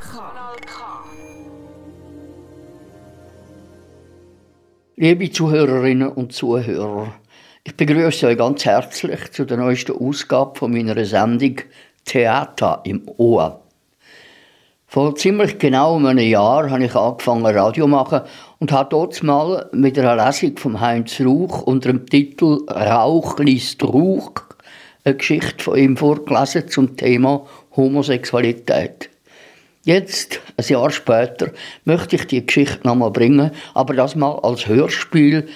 Kanal K. Liebe Zuhörerinnen und Zuhörer, ich begrüße euch ganz herzlich zu der neuesten Ausgabe von meiner Sendung Theater im Ohr. Vor ziemlich genau einem Jahr habe ich angefangen Radio zu machen und habe dort mal mit einer Lesung von Heinz Rauch unter dem Titel Rauch liest Rauch eine Geschichte von ihm vorgelesen zum Thema Homosexualität. Jetzt, ein Jahr später, möchte ich die Geschichte nochmal bringen, aber das mal als Hörspiel,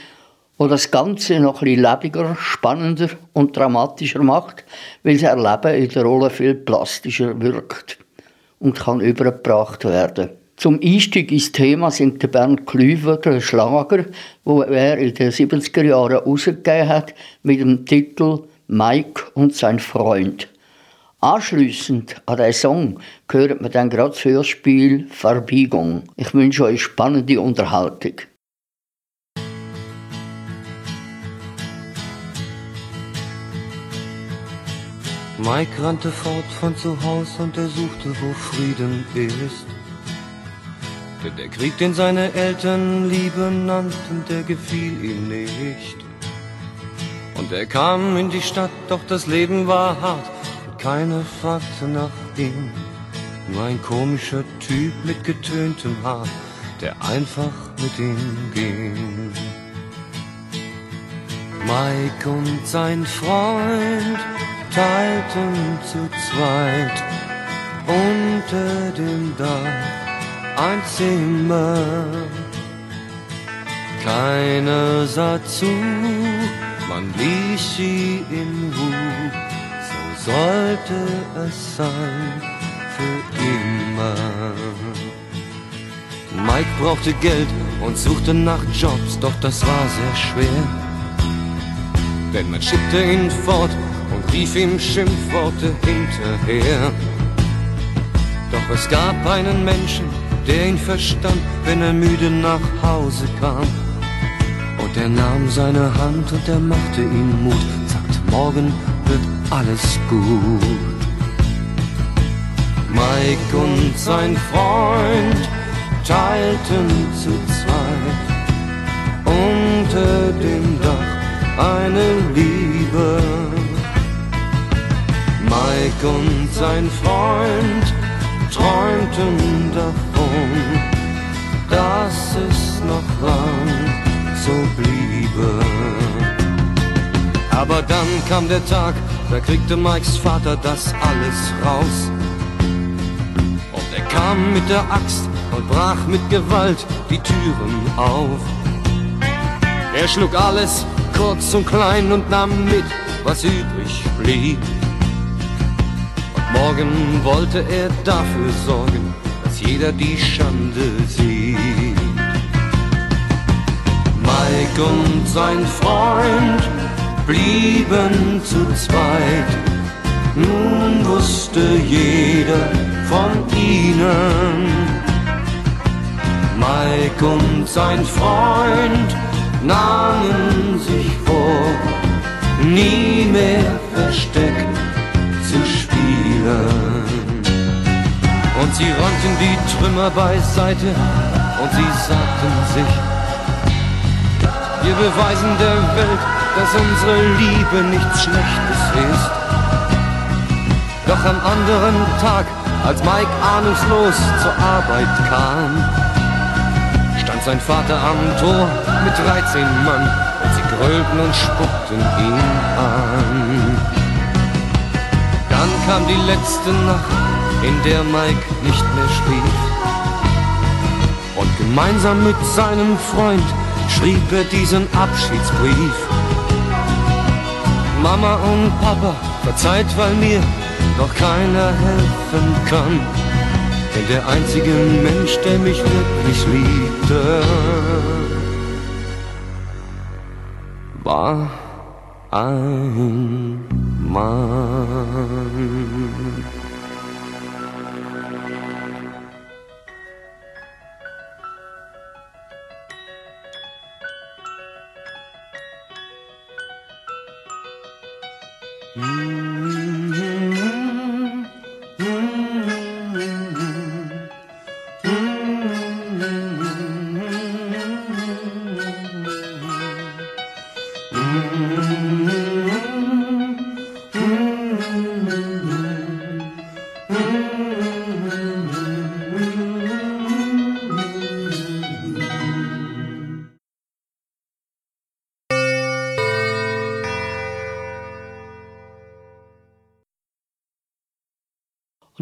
wo das Ganze noch ein bisschen lebendiger, spannender und dramatischer macht, weil das Erleben in der Rolle viel plastischer wirkt und kann übergebracht werden. Zum Einstieg ins Thema sind der Bernd Klüver, Schlager, wo er in den 70er Jahren herausgegeben hat, mit dem Titel Mike und sein Freund. Anschließend an diesen Song hört man dann gerade das Hörspiel Verbiegung. Ich wünsche euch spannende Unterhaltung. Mike rannte fort von zu Haus und er suchte, wo Frieden ist. Denn der Krieg, den seine Eltern Liebe nannten, der gefiel ihm nicht. Und er kam in die Stadt, doch das Leben war hart keine fragte nach ihm, nur ein komischer Typ mit getöntem Haar, der einfach mit ihm ging. Mike und sein Freund teilten zu zweit unter dem Dach ein Zimmer. Keiner sah zu, man ließ sie in Ruhe sollte es sein für immer. Mike brauchte Geld und suchte nach Jobs, doch das war sehr schwer. Denn man schickte ihn fort und rief ihm Schimpfworte hinterher. Doch es gab einen Menschen, der ihn verstand, wenn er müde nach Hause kam. Und er nahm seine Hand und er machte ihm Mut, sagt, morgen wird alles gut. Mike und sein Freund teilten zu zweit unter dem Dach eine Liebe. Mike und sein Freund träumten davon, dass es noch lang so bliebe. Aber dann kam der Tag, da kriegte Mikes Vater das alles raus. Und er kam mit der Axt und brach mit Gewalt die Türen auf. Er schlug alles kurz und klein und nahm mit, was übrig blieb. Und morgen wollte er dafür sorgen, dass jeder die Schande sieht. Mike und sein Freund blieben zu zweit. Nun wusste jeder von ihnen. Mike und sein Freund nahmen sich vor, nie mehr Versteck zu spielen. Und sie räumten die Trümmer beiseite und sie sagten sich, wir beweisen der Welt, dass unsere Liebe nichts Schlechtes ist. Doch am anderen Tag, als Mike ahnungslos zur Arbeit kam, stand sein Vater am Tor mit 13 Mann und sie grölten und spuckten ihn an. Dann kam die letzte Nacht, in der Mike nicht mehr schlief. Und gemeinsam mit seinem Freund schrieb er diesen Abschiedsbrief. Mama und Papa, verzeiht, weil mir doch keiner helfen kann. Denn der einzige Mensch, der mich wirklich liebte, war ein Mann.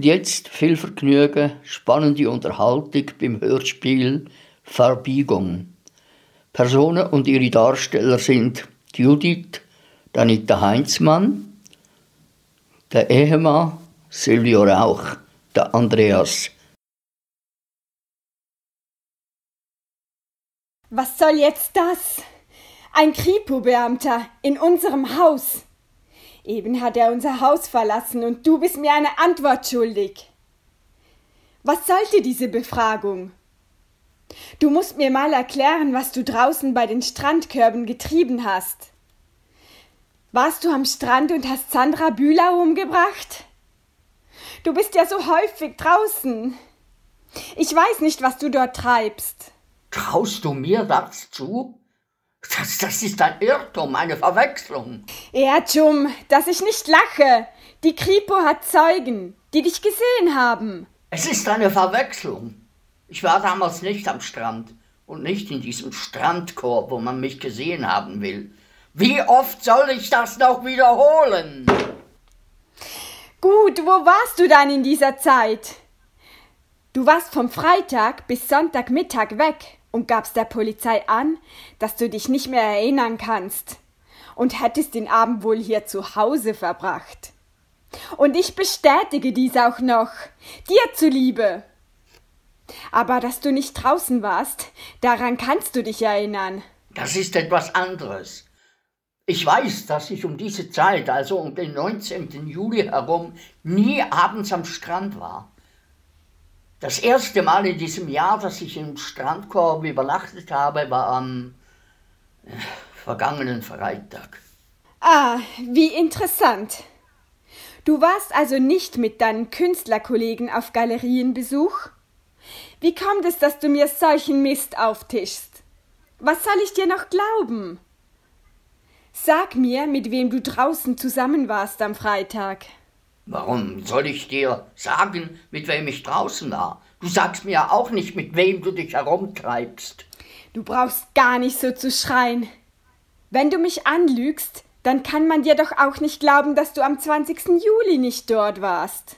Und jetzt viel Vergnügen, spannende Unterhaltung beim Hörspiel Verbiegung. Personen und ihre Darsteller sind Judith Danita Heinzmann, der Ehemann Silvio Rauch, der Andreas. Was soll jetzt das? Ein Kripo-Beamter in unserem Haus. Eben hat er unser Haus verlassen und du bist mir eine Antwort schuldig. Was sollte diese Befragung? Du musst mir mal erklären, was du draußen bei den Strandkörben getrieben hast. Warst du am Strand und hast Sandra Bühler umgebracht? Du bist ja so häufig draußen. Ich weiß nicht, was du dort treibst. Traust du mir das zu? Das, das ist ein Irrtum, eine Verwechslung. Ja, Jum, dass ich nicht lache. Die Kripo hat Zeugen, die dich gesehen haben. Es ist eine Verwechslung. Ich war damals nicht am Strand und nicht in diesem Strandkorb, wo man mich gesehen haben will. Wie oft soll ich das noch wiederholen? Gut, wo warst du dann in dieser Zeit? Du warst vom Freitag bis Sonntagmittag weg und gabst der Polizei an, dass du dich nicht mehr erinnern kannst und hättest den Abend wohl hier zu Hause verbracht. Und ich bestätige dies auch noch, dir zuliebe. Aber dass du nicht draußen warst, daran kannst du dich erinnern. Das ist etwas anderes. Ich weiß, dass ich um diese Zeit, also um den 19. Juli herum, nie abends am Strand war. Das erste Mal in diesem Jahr, dass ich im Strandkorb übernachtet habe, war am äh, vergangenen Freitag. Ah, wie interessant. Du warst also nicht mit deinen Künstlerkollegen auf Galerienbesuch? Wie kommt es, dass du mir solchen Mist auftischst? Was soll ich dir noch glauben? Sag mir, mit wem du draußen zusammen warst am Freitag. Warum soll ich dir sagen, mit wem ich draußen war? Du sagst mir ja auch nicht, mit wem du dich herumtreibst. Du brauchst gar nicht so zu schreien. Wenn du mich anlügst, dann kann man dir doch auch nicht glauben, dass du am 20. Juli nicht dort warst.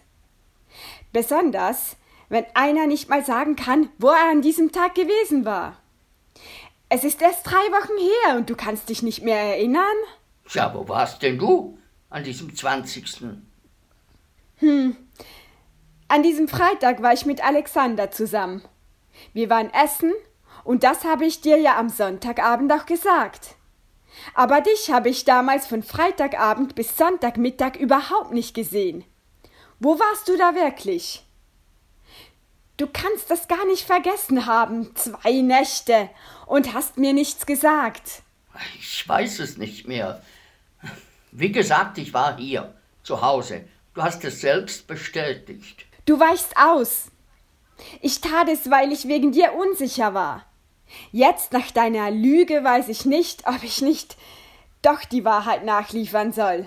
Besonders, wenn einer nicht mal sagen kann, wo er an diesem Tag gewesen war. Es ist erst drei Wochen her und du kannst dich nicht mehr erinnern? Ja, wo warst denn du an diesem 20.? Hm. An diesem Freitag war ich mit Alexander zusammen. Wir waren essen und das habe ich dir ja am Sonntagabend auch gesagt. Aber dich habe ich damals von Freitagabend bis Sonntagmittag überhaupt nicht gesehen. Wo warst du da wirklich? Du kannst das gar nicht vergessen haben, zwei Nächte, und hast mir nichts gesagt. Ich weiß es nicht mehr. Wie gesagt, ich war hier, zu Hause, Du hast es selbst bestätigt. Du weichst aus. Ich tat es, weil ich wegen dir unsicher war. Jetzt nach deiner Lüge weiß ich nicht, ob ich nicht doch die Wahrheit nachliefern soll.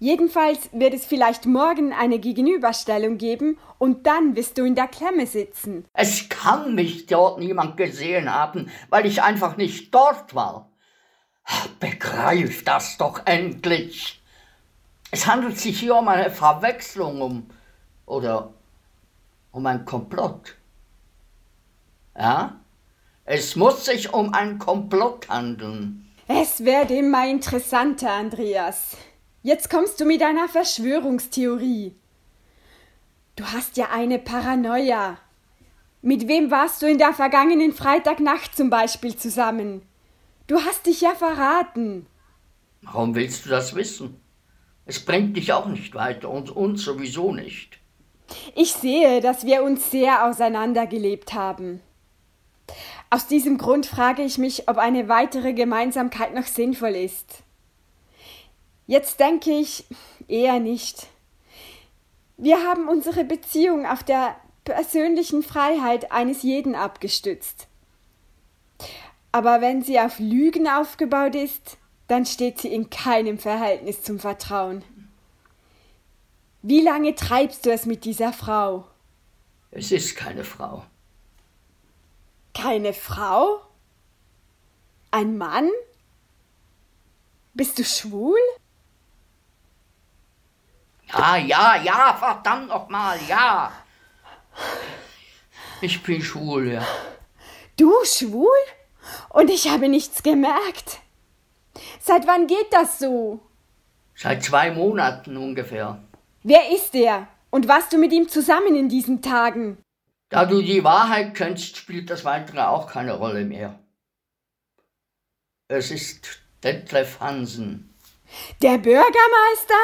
Jedenfalls wird es vielleicht morgen eine Gegenüberstellung geben und dann wirst du in der Klemme sitzen. Es kann mich dort niemand gesehen haben, weil ich einfach nicht dort war. Begreif das doch endlich. Es handelt sich hier um eine Verwechslung um, oder um ein Komplott. Ja? Es muss sich um ein Komplott handeln. Es wird immer interessanter, Andreas. Jetzt kommst du mit einer Verschwörungstheorie. Du hast ja eine Paranoia. Mit wem warst du in der vergangenen Freitagnacht zum Beispiel zusammen? Du hast dich ja verraten. Warum willst du das wissen? Es bringt dich auch nicht weiter und uns sowieso nicht. Ich sehe, dass wir uns sehr auseinandergelebt haben. Aus diesem Grund frage ich mich, ob eine weitere Gemeinsamkeit noch sinnvoll ist. Jetzt denke ich eher nicht. Wir haben unsere Beziehung auf der persönlichen Freiheit eines jeden abgestützt. Aber wenn sie auf Lügen aufgebaut ist, dann steht sie in keinem Verhältnis zum Vertrauen. Wie lange treibst du es mit dieser Frau? Es ist keine Frau. Keine Frau? Ein Mann? Bist du schwul? Ja, ja, ja, verdammt nochmal, ja. Ich bin schwul, ja. Du schwul? Und ich habe nichts gemerkt. Seit wann geht das so? Seit zwei Monaten ungefähr. Wer ist er? Und warst du mit ihm zusammen in diesen Tagen? Da du die Wahrheit kennst, spielt das weitere auch keine Rolle mehr. Es ist Detlef Hansen. Der Bürgermeister?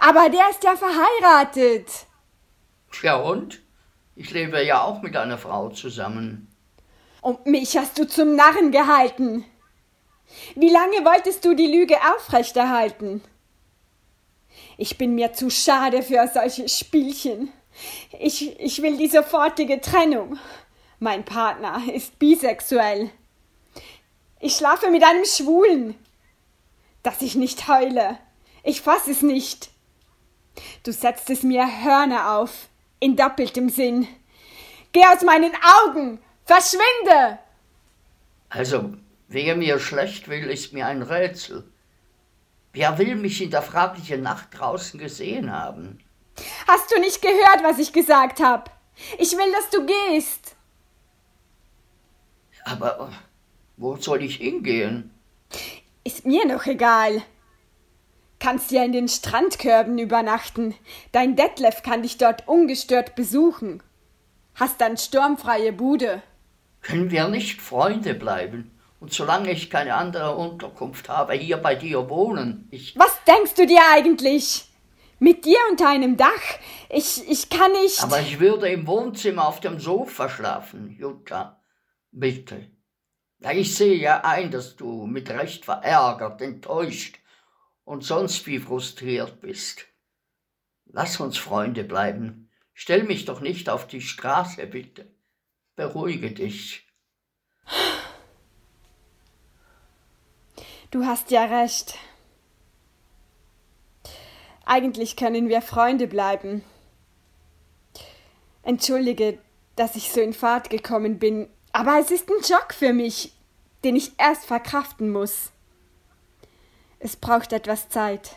Aber der ist ja verheiratet. Ja und? Ich lebe ja auch mit einer Frau zusammen. Und mich hast du zum Narren gehalten. Wie lange wolltest du die Lüge aufrechterhalten? Ich bin mir zu schade für solche Spielchen. Ich, ich will die sofortige Trennung. Mein Partner ist bisexuell. Ich schlafe mit einem Schwulen. Dass ich nicht heule. Ich fass es nicht. Du setzt es mir Hörner auf, in doppeltem Sinn. Geh aus meinen Augen! Verschwinde! Also, wer mir schlecht will, ist mir ein Rätsel. Wer will mich in der fraglichen Nacht draußen gesehen haben? Hast du nicht gehört, was ich gesagt habe? Ich will, dass du gehst. Aber wo soll ich hingehen? Ist mir noch egal. Kannst ja in den Strandkörben übernachten. Dein Detlef kann dich dort ungestört besuchen. Hast dann sturmfreie Bude. Können wir nicht Freunde bleiben? Und solange ich keine andere Unterkunft habe, hier bei dir wohnen. Ich. Was denkst du dir eigentlich? Mit dir unter einem Dach? Ich, ich kann nicht. Aber ich würde im Wohnzimmer auf dem Sofa schlafen, Jutta. Bitte. Ja, ich sehe ja ein, dass du mit Recht verärgert, enttäuscht und sonst wie frustriert bist. Lass uns Freunde bleiben. Stell mich doch nicht auf die Straße, bitte. Beruhige dich. Du hast ja recht. Eigentlich können wir Freunde bleiben. Entschuldige, dass ich so in Fahrt gekommen bin, aber es ist ein Schock für mich, den ich erst verkraften muss. Es braucht etwas Zeit.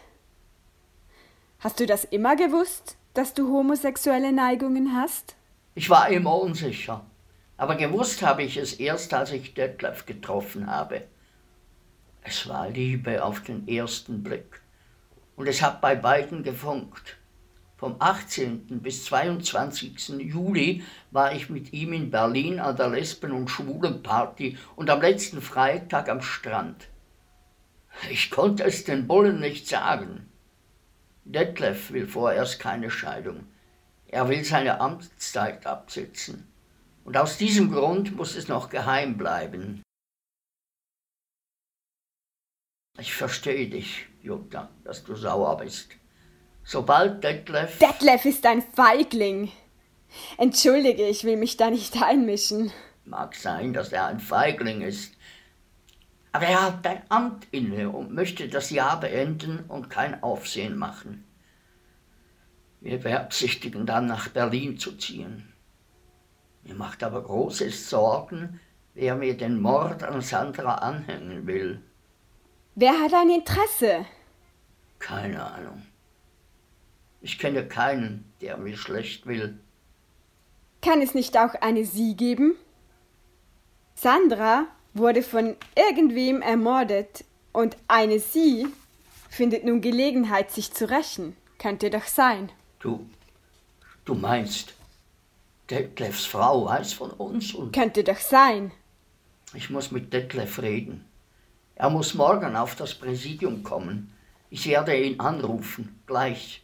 Hast du das immer gewusst, dass du homosexuelle Neigungen hast? Ich war immer unsicher, aber gewusst habe ich es erst, als ich Detlef getroffen habe. Es war Liebe auf den ersten Blick. Und es hat bei beiden gefunkt. Vom 18. bis 22. Juli war ich mit ihm in Berlin an der Lesben- und Schwulenparty und am letzten Freitag am Strand. Ich konnte es den Bullen nicht sagen. Detlef will vorerst keine Scheidung. Er will seine Amtszeit absitzen. Und aus diesem Grund muss es noch geheim bleiben. Ich verstehe dich, Jutta, dass du sauer bist. Sobald Detlef. Detlef ist ein Feigling. Entschuldige, ich will mich da nicht einmischen. Mag sein, dass er ein Feigling ist. Aber er hat ein Amt inne und möchte das Jahr beenden und kein Aufsehen machen. Wir beabsichtigen dann nach Berlin zu ziehen. Mir macht aber große Sorgen, wer mir den Mord an Sandra anhängen will. Wer hat ein Interesse? Keine Ahnung. Ich kenne keinen, der mir schlecht will. Kann es nicht auch eine Sie geben? Sandra wurde von irgendwem ermordet und eine Sie findet nun Gelegenheit, sich zu rächen. Könnte doch sein. Du, du meinst, Detlefs Frau weiß von uns und... Könnte doch sein. Ich muss mit Detlef reden. Er muss morgen auf das Präsidium kommen. Ich werde ihn anrufen, gleich.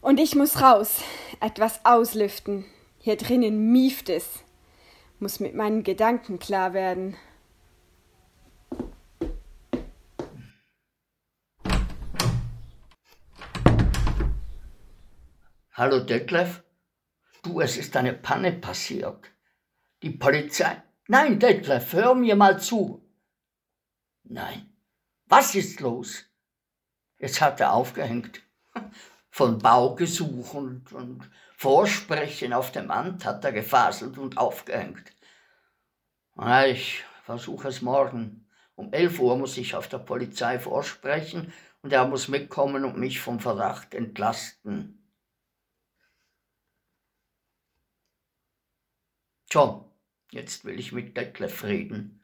Und ich muss raus, etwas auslüften. Hier drinnen mieft es. Muss mit meinen Gedanken klar werden. Hallo Detlef? Du, es ist eine Panne passiert. Die Polizei. Nein, Detlef, hör mir mal zu. Nein. Was ist los? Jetzt hat er aufgehängt. Von Baugesuch und, und Vorsprechen auf dem Amt hat er gefaselt und aufgehängt. Ich versuche es morgen. Um elf Uhr muss ich auf der Polizei vorsprechen und er muss mitkommen und mich vom Verdacht entlasten. John, jetzt will ich mit Detlef reden.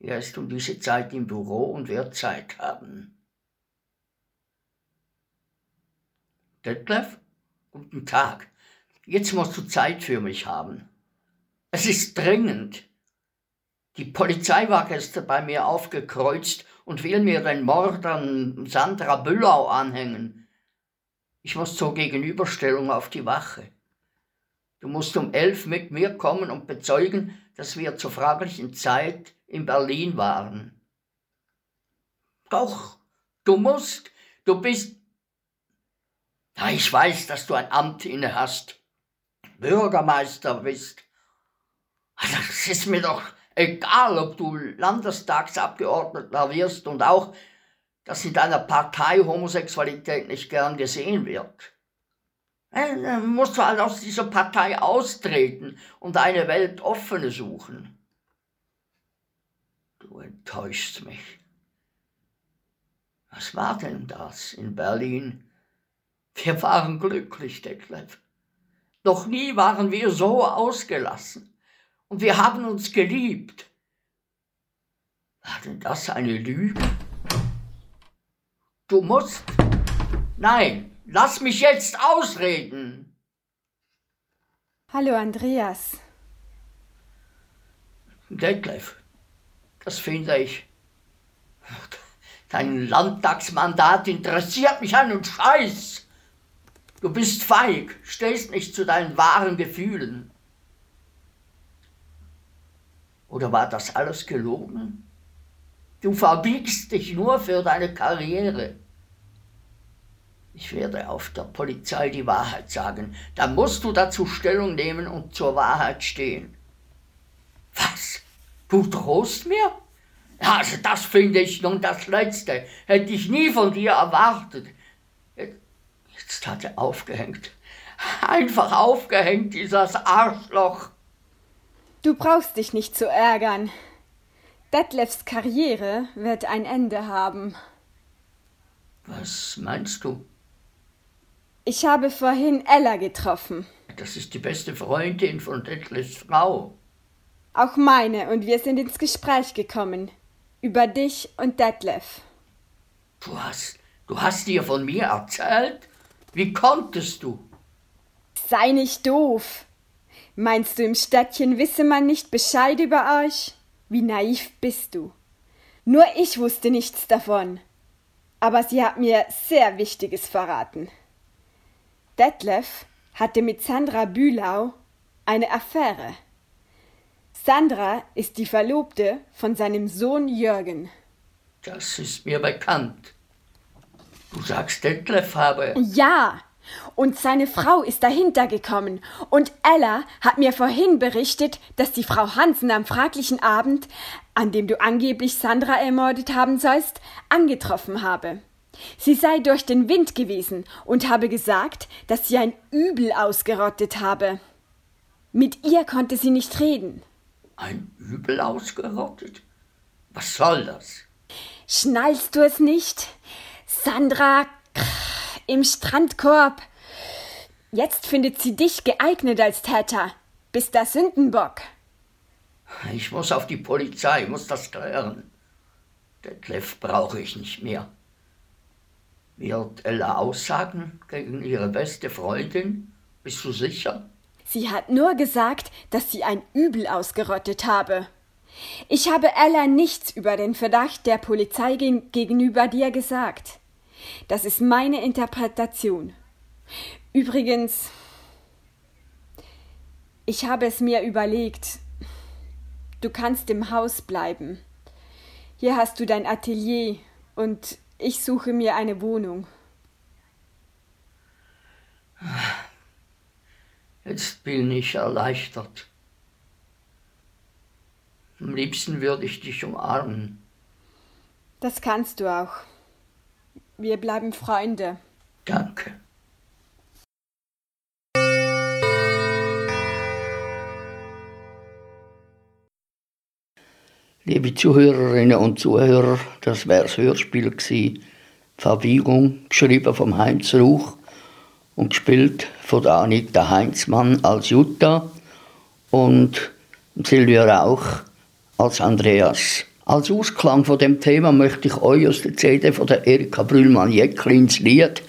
Er ist um diese Zeit im Büro und wird Zeit haben. Detlef, guten Tag. Jetzt musst du Zeit für mich haben. Es ist dringend. Die Polizei war gestern bei mir aufgekreuzt und will mir den Mord an Sandra Büllau anhängen. Ich muss zur Gegenüberstellung auf die Wache. Du musst um elf mit mir kommen und bezeugen, dass wir zur fraglichen Zeit in Berlin waren. Doch, du musst, du bist. Ja, ich weiß, dass du ein Amt inne hast, Bürgermeister bist. Also, das ist mir doch egal ob du Landestagsabgeordneter wirst und auch, dass in deiner Partei Homosexualität nicht gern gesehen wird. Dann musst du halt aus dieser Partei austreten und eine weltoffene suchen. Du enttäuschst mich. Was war denn das in Berlin? Wir waren glücklich, Detlef. Noch nie waren wir so ausgelassen und wir haben uns geliebt. War denn das eine Lüge? Du musst. Nein, lass mich jetzt ausreden. Hallo Andreas. Detlef, das finde ich. Dein Landtagsmandat interessiert mich einen Scheiß. Du bist feig, stehst nicht zu deinen wahren Gefühlen. Oder war das alles gelogen? Du verbiegst dich nur für deine Karriere. Ich werde auf der Polizei die Wahrheit sagen. Da musst du dazu Stellung nehmen und zur Wahrheit stehen. Was? Du drohst mir? Also das finde ich nun das Letzte. Hätte ich nie von dir erwartet. Jetzt hat er aufgehängt. Einfach aufgehängt, dieses Arschloch. Du brauchst dich nicht zu ärgern. Detlefs Karriere wird ein Ende haben. Was meinst du? Ich habe vorhin Ella getroffen. Das ist die beste Freundin von Detlefs Frau. Auch meine, und wir sind ins Gespräch gekommen. Über dich und Detlef. Du hast, du hast ihr von mir erzählt? Wie konntest du? Sei nicht doof. Meinst du, im Städtchen wisse man nicht Bescheid über euch? Wie naiv bist du. Nur ich wusste nichts davon. Aber sie hat mir sehr Wichtiges verraten. Detlef hatte mit Sandra Bühlau eine Affäre. Sandra ist die Verlobte von seinem Sohn Jürgen. Das ist mir bekannt. Du sagst, Detlef habe. Ja, und seine Frau ist dahinter gekommen. Und Ella hat mir vorhin berichtet, dass die Frau Hansen am fraglichen Abend, an dem du angeblich Sandra ermordet haben sollst, angetroffen habe. Sie sei durch den Wind gewesen und habe gesagt, dass sie ein Übel ausgerottet habe. Mit ihr konnte sie nicht reden. Ein Übel ausgerottet? Was soll das? Schnallst du es nicht? Sandra im Strandkorb. Jetzt findet sie dich geeignet als Täter. Bist der Sündenbock. Ich muss auf die Polizei, muss das klären. Detlef brauche ich nicht mehr. Wird Ella aussagen gegen ihre beste Freundin? Bist du sicher? Sie hat nur gesagt, dass sie ein Übel ausgerottet habe. Ich habe Ella nichts über den Verdacht der Polizei gegenüber dir gesagt. Das ist meine Interpretation. Übrigens, ich habe es mir überlegt. Du kannst im Haus bleiben. Hier hast du dein Atelier und ich suche mir eine Wohnung. Jetzt bin ich erleichtert. Am liebsten würde ich dich umarmen. Das kannst du auch. Wir bleiben Freunde. Danke. Liebe Zuhörerinnen und Zuhörer, das wäre das Hörspiel gewesen. Verweigerung, geschrieben vom Heinz Rauch und gespielt von Anita Heinzmann als Jutta und Silvia Rauch als Andreas. Als Ausklang von dem Thema möchte ich euch aus der CD von der Erika Brühlmann-Jecklins Lied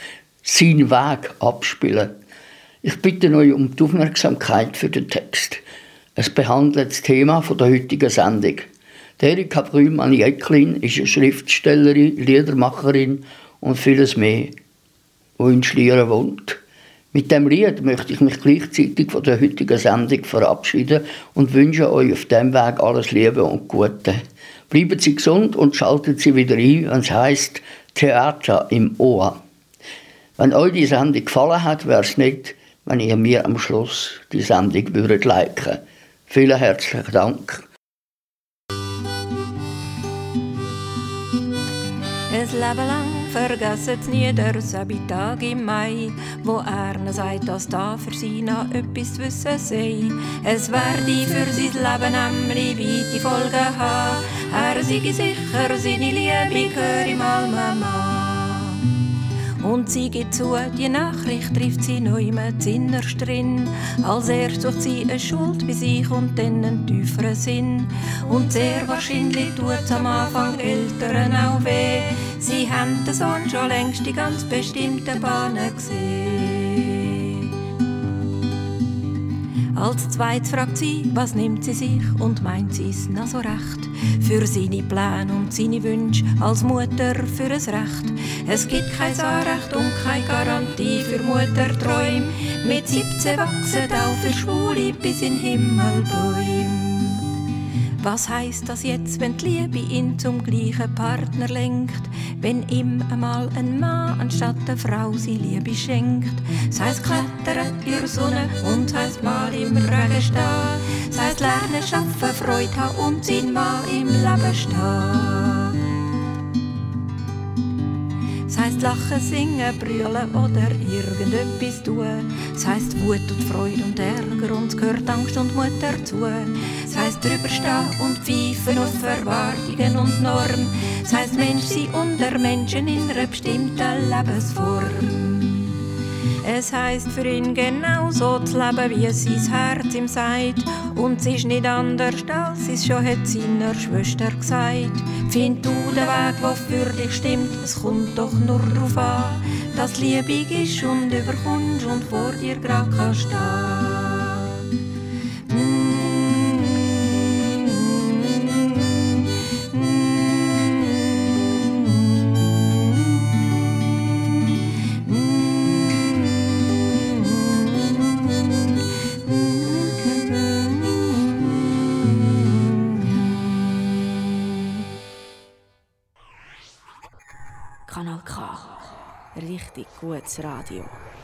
«Sein Weg» abspielen. Ich bitte euch um die Aufmerksamkeit für den Text. Es behandelt das Thema von der heutigen Sendung. Erika Brühlmann-Jecklin ist eine Schriftstellerin, Liedermacherin und vieles mehr, die in Schlieren wohnt. Mit dem Lied möchte ich mich gleichzeitig von der heutigen Sendung verabschieden und wünsche euch auf dem Weg alles Liebe und Gute. Bleiben Sie gesund und schalten Sie wieder ein, wenn es heisst Theater im Ohr. Wenn euch die Sendung gefallen hat, wäre es nett, wenn ihr mir am Schluss die Sendung würdet liken. Vielen herzlichen Dank. Leben lang vergessen nie der Sabitag im Mai, wo er sagt, dass da für sie noch etwas zu wissen sei. Es werde für sein Leben nämlich weite Folgen haben. Er sei sicher, seine Liebe gehört ihm Alma und sie geht zu, die Nachricht trifft sie neu mit innerst drin. Als erst sucht sie eine Schuld bei sich und dann einen tieferen Sinn. Und sehr wahrscheinlich tut am Anfang Eltern auch weh. Sie haben den Sohn schon längst die ganz bestimmten Bahnen gesehen. Als zweites fragt sie, was nimmt sie sich und meint sie es noch so recht für seine Pläne und seine Wünsche als Mutter für ein Recht. Es gibt kein Anrecht und keine Garantie für Mutterträume. Mit 17 wachsen auch für Schwule bis in Himmel Bäume. Was heißt das jetzt, wenn die Liebe ihn zum gleichen Partner lenkt? Wenn ihm einmal ein Mann anstatt eine Frau sie Liebe schenkt? Das heißt klettern in der Sonne und heißt mal im Regen stehen. Das heißt lernen, schaffen, Freude haben und sein Mann im Leben stehen. Das heisst lachen, singen, brüllen oder irgendetwas tun. Das heisst Wut und Freude und Ärger und es gehört Angst und Mut dazu. Heisst drüberstehen und pfeifen auf Erwartungen und Normen. Das heisst Mensch sein unter Menschen in einer bestimmten Lebensform. Es heißt für ihn genauso zu leben, wie es sein Herz ihm sagt. Und es ist nicht anders, als es schon hat seiner Schwester gesagt. Find du den Weg, der für dich stimmt, es kommt doch nur darauf an, dass liebig ist und überkommst und vor dir grad kannst stehen. Radio.